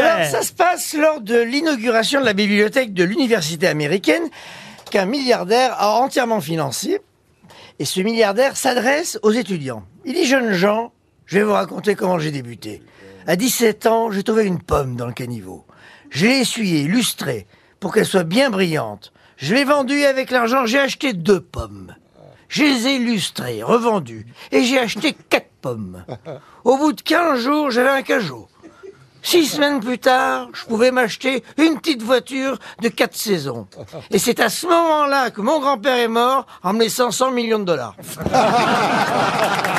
Alors, ça se passe lors de l'inauguration de la bibliothèque de l'université américaine qu'un milliardaire a entièrement financé. Et ce milliardaire s'adresse aux étudiants. Il dit, jeunes gens, je vais vous raconter comment j'ai débuté. À 17 ans, j'ai trouvé une pomme dans le caniveau. Je l'ai essuyée, lustrée, pour qu'elle soit bien brillante. Je l'ai vendue avec l'argent, j'ai acheté deux pommes. Je les ai lustrées, revendues, et j'ai acheté quatre pommes. Au bout de 15 jours, j'avais un cajot. Six semaines plus tard, je pouvais m'acheter une petite voiture de quatre saisons. Et c'est à ce moment-là que mon grand-père est mort en me laissant 100 millions de dollars.